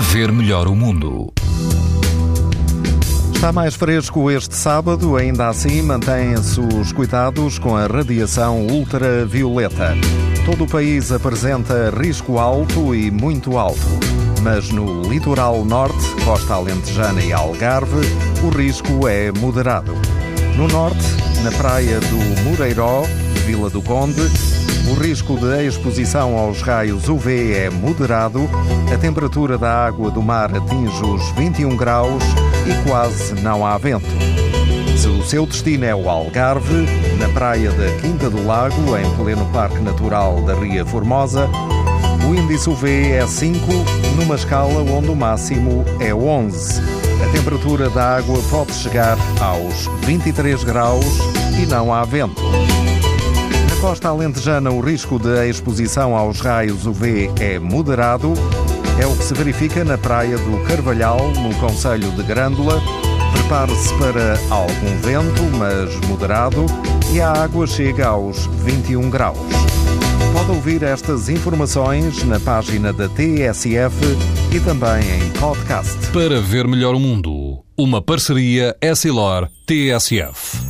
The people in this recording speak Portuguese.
ver melhor o mundo. Está mais fresco este sábado, ainda assim mantêm-se os cuidados com a radiação ultravioleta. Todo o país apresenta risco alto e muito alto. Mas no litoral norte, costa alentejana e Algarve, o risco é moderado. No norte, na praia do Moreiró, Vila do Conde, o risco de exposição aos raios UV é moderado, a temperatura da água do mar atinge os 21 graus e quase não há vento. Se o seu destino é o Algarve, na praia da Quinta do Lago, em pleno Parque Natural da Ria Formosa, o índice UV é 5, numa escala onde o máximo é 11. A temperatura da água pode chegar aos 23 graus e não há vento costa alentejana, o risco de exposição aos raios UV é moderado. É o que se verifica na praia do Carvalhal, no Conselho de Grândola. Prepare-se para algum vento, mas moderado, e a água chega aos 21 graus. Pode ouvir estas informações na página da TSF e também em podcast. Para ver melhor o mundo, uma parceria Essilor-TSF.